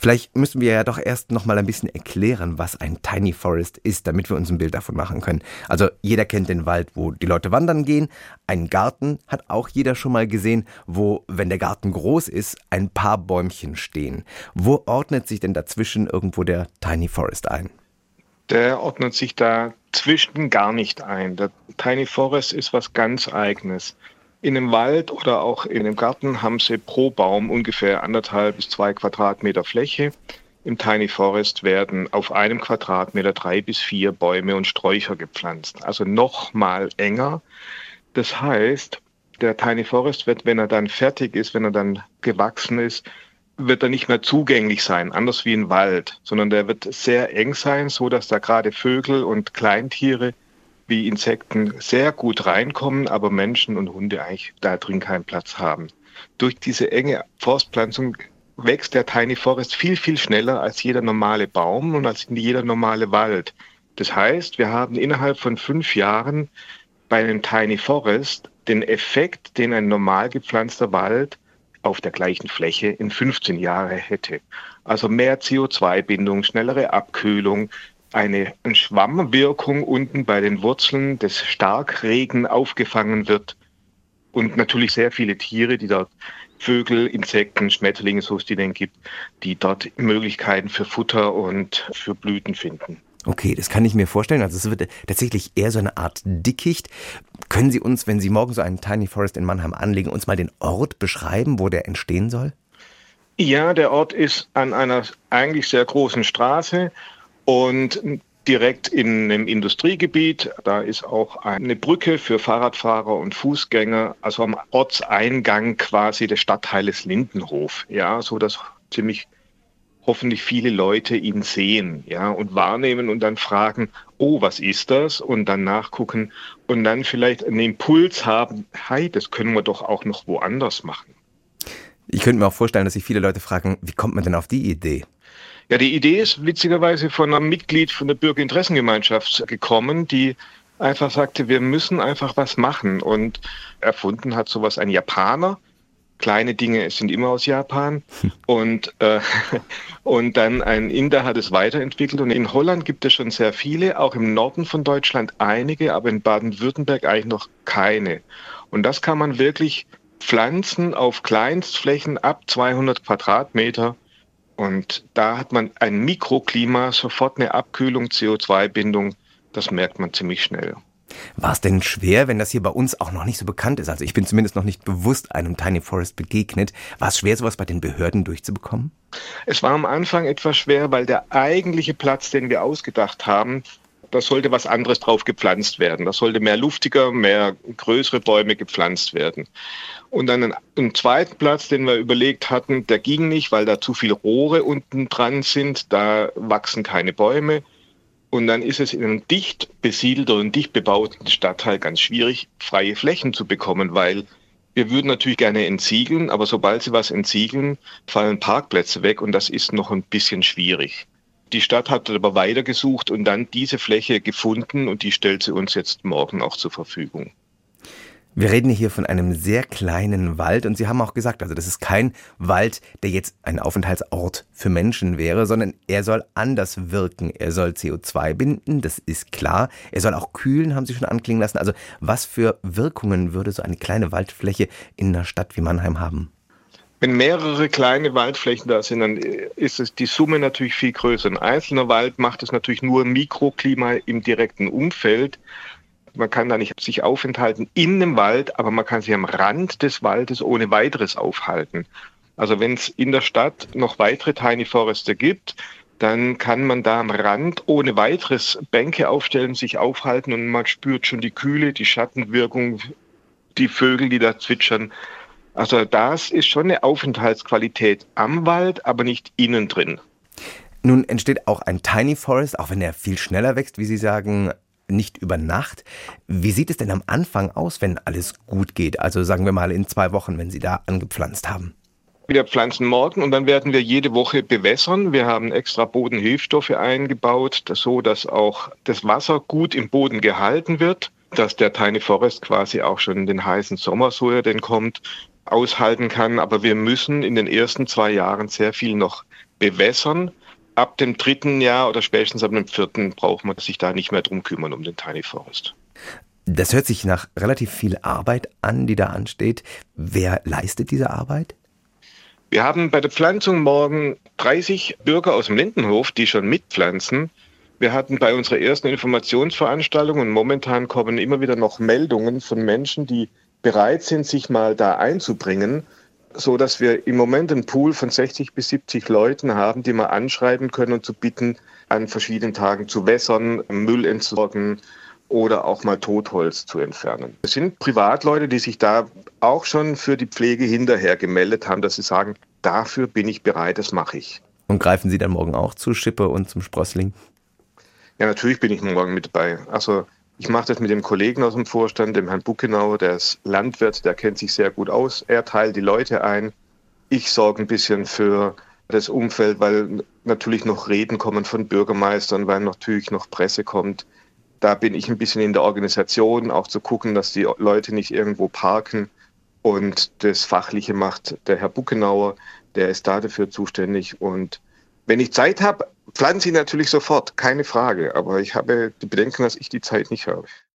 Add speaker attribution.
Speaker 1: Vielleicht müssen wir ja doch erst noch mal ein bisschen erklären, was ein Tiny Forest ist, damit wir uns ein Bild davon machen können. Also jeder kennt den Wald, wo die Leute wandern gehen. Einen Garten hat auch jeder schon mal gesehen, wo, wenn der Garten groß ist, ein paar Bäumchen stehen. Wo ordnet sich denn dazwischen irgendwo der Tiny Forest ein?
Speaker 2: Der ordnet sich dazwischen gar nicht ein. Der Tiny Forest ist was ganz eigenes. In einem Wald oder auch in einem Garten haben sie pro Baum ungefähr anderthalb bis zwei Quadratmeter Fläche. Im Tiny Forest werden auf einem Quadratmeter drei bis vier Bäume und Sträucher gepflanzt. Also noch mal enger. Das heißt, der Tiny Forest wird, wenn er dann fertig ist, wenn er dann gewachsen ist, wird er nicht mehr zugänglich sein, anders wie ein Wald, sondern der wird sehr eng sein, so dass da gerade Vögel und Kleintiere wie Insekten sehr gut reinkommen, aber Menschen und Hunde eigentlich da drin keinen Platz haben. Durch diese enge Forstpflanzung wächst der Tiny Forest viel, viel schneller als jeder normale Baum und als jeder normale Wald. Das heißt, wir haben innerhalb von fünf Jahren bei einem Tiny Forest den Effekt, den ein normal gepflanzter Wald auf der gleichen Fläche in 15 Jahren hätte. Also mehr CO2-Bindung, schnellere Abkühlung, eine Schwammwirkung unten bei den Wurzeln des Starkregen aufgefangen wird und natürlich sehr viele Tiere, die dort Vögel, Insekten, Schmetterlinge, so es die denn gibt, die dort Möglichkeiten für Futter und für Blüten finden.
Speaker 1: Okay, das kann ich mir vorstellen. Also es wird tatsächlich eher so eine Art Dickicht. Können Sie uns, wenn Sie morgen so einen Tiny Forest in Mannheim anlegen, uns mal den Ort beschreiben, wo der entstehen soll?
Speaker 2: Ja, der Ort ist an einer eigentlich sehr großen Straße und direkt in einem Industriegebiet. Da ist auch eine Brücke für Fahrradfahrer und Fußgänger, also am Ortseingang quasi des Stadtteiles Lindenhof. Ja, so dass ziemlich hoffentlich viele Leute ihn sehen, ja, und wahrnehmen und dann fragen, oh, was ist das? Und dann nachgucken und dann vielleicht einen Impuls haben, hey, das können wir doch auch noch woanders machen.
Speaker 1: Ich könnte mir auch vorstellen, dass sich viele Leute fragen, wie kommt man denn auf die Idee?
Speaker 2: Ja, die Idee ist witzigerweise von einem Mitglied von der Bürgerinteressengemeinschaft gekommen, die einfach sagte, wir müssen einfach was machen. Und erfunden hat sowas ein Japaner. Kleine Dinge sind immer aus Japan. Und, äh, und dann ein Inder hat es weiterentwickelt. Und in Holland gibt es schon sehr viele, auch im Norden von Deutschland einige, aber in Baden-Württemberg eigentlich noch keine. Und das kann man wirklich pflanzen auf Kleinstflächen ab 200 Quadratmeter und da hat man ein Mikroklima, sofort eine Abkühlung, CO2-Bindung. Das merkt man ziemlich schnell.
Speaker 1: War es denn schwer, wenn das hier bei uns auch noch nicht so bekannt ist? Also ich bin zumindest noch nicht bewusst einem Tiny Forest begegnet. War es schwer, sowas bei den Behörden durchzubekommen?
Speaker 2: Es war am Anfang etwas schwer, weil der eigentliche Platz, den wir ausgedacht haben, da sollte was anderes drauf gepflanzt werden. Da sollte mehr luftiger, mehr größere Bäume gepflanzt werden. Und dann einen, zweiten Platz, den wir überlegt hatten, der ging nicht, weil da zu viele Rohre unten dran sind. Da wachsen keine Bäume. Und dann ist es in einem dicht besiedelten und dicht bebauten Stadtteil ganz schwierig, freie Flächen zu bekommen, weil wir würden natürlich gerne entsiegeln, aber sobald sie was entsiegeln, fallen Parkplätze weg und das ist noch ein bisschen schwierig. Die Stadt hat aber weitergesucht und dann diese Fläche gefunden und die stellt sie uns jetzt morgen auch zur Verfügung.
Speaker 1: Wir reden hier von einem sehr kleinen Wald und Sie haben auch gesagt, also das ist kein Wald, der jetzt ein Aufenthaltsort für Menschen wäre, sondern er soll anders wirken. Er soll CO2 binden, das ist klar. Er soll auch kühlen, haben Sie schon anklingen lassen. Also was für Wirkungen würde so eine kleine Waldfläche in einer Stadt wie Mannheim haben?
Speaker 2: Wenn mehrere kleine Waldflächen da sind, dann ist es die Summe natürlich viel größer. Ein einzelner Wald macht es natürlich nur Mikroklima im direkten Umfeld. Man kann da nicht sich aufenthalten in einem Wald, aber man kann sich am Rand des Waldes ohne weiteres aufhalten. Also wenn es in der Stadt noch weitere Tiny Forester gibt, dann kann man da am Rand ohne weiteres Bänke aufstellen, sich aufhalten und man spürt schon die Kühle, die Schattenwirkung, die Vögel, die da zwitschern. Also das ist schon eine Aufenthaltsqualität am Wald, aber nicht innen drin.
Speaker 1: Nun entsteht auch ein Tiny Forest, auch wenn er viel schneller wächst, wie Sie sagen, nicht über Nacht. Wie sieht es denn am Anfang aus, wenn alles gut geht? Also sagen wir mal in zwei Wochen, wenn Sie da angepflanzt haben.
Speaker 2: Wir pflanzen morgen und dann werden wir jede Woche bewässern. Wir haben extra Bodenhilfstoffe eingebaut, so dass auch das Wasser gut im Boden gehalten wird, dass der Tiny Forest quasi auch schon in den heißen Sommer, so er denn kommt, aushalten kann. Aber wir müssen in den ersten zwei Jahren sehr viel noch bewässern. Ab dem dritten Jahr oder spätestens ab dem vierten braucht man sich da nicht mehr drum kümmern um den Tiny Forest.
Speaker 1: Das hört sich nach relativ viel Arbeit an, die da ansteht. Wer leistet diese Arbeit?
Speaker 2: Wir haben bei der Pflanzung morgen 30 Bürger aus dem Lindenhof, die schon mitpflanzen. Wir hatten bei unserer ersten Informationsveranstaltung und momentan kommen immer wieder noch Meldungen von Menschen, die bereit sind, sich mal da einzubringen, so dass wir im Moment einen Pool von 60 bis 70 Leuten haben, die wir anschreiben können und zu bitten, an verschiedenen Tagen zu wässern, Müll entsorgen oder auch mal Totholz zu entfernen. Es sind Privatleute, die sich da auch schon für die Pflege hinterher gemeldet haben, dass sie sagen, dafür bin ich bereit, das mache ich.
Speaker 1: Und greifen Sie dann morgen auch zu Schippe und zum Sprossling?
Speaker 2: Ja, natürlich bin ich morgen mit dabei. Also ich mache das mit dem Kollegen aus dem Vorstand, dem Herrn Buckenau, der ist Landwirt, der kennt sich sehr gut aus. Er teilt die Leute ein. Ich sorge ein bisschen für das Umfeld, weil natürlich noch Reden kommen von Bürgermeistern, weil natürlich noch Presse kommt. Da bin ich ein bisschen in der Organisation, auch zu gucken, dass die Leute nicht irgendwo parken. Und das Fachliche macht der Herr Buckenauer, der ist da dafür zuständig. Und wenn ich Zeit habe, pflanze ich natürlich sofort, keine Frage. Aber ich habe die Bedenken, dass ich die Zeit nicht habe.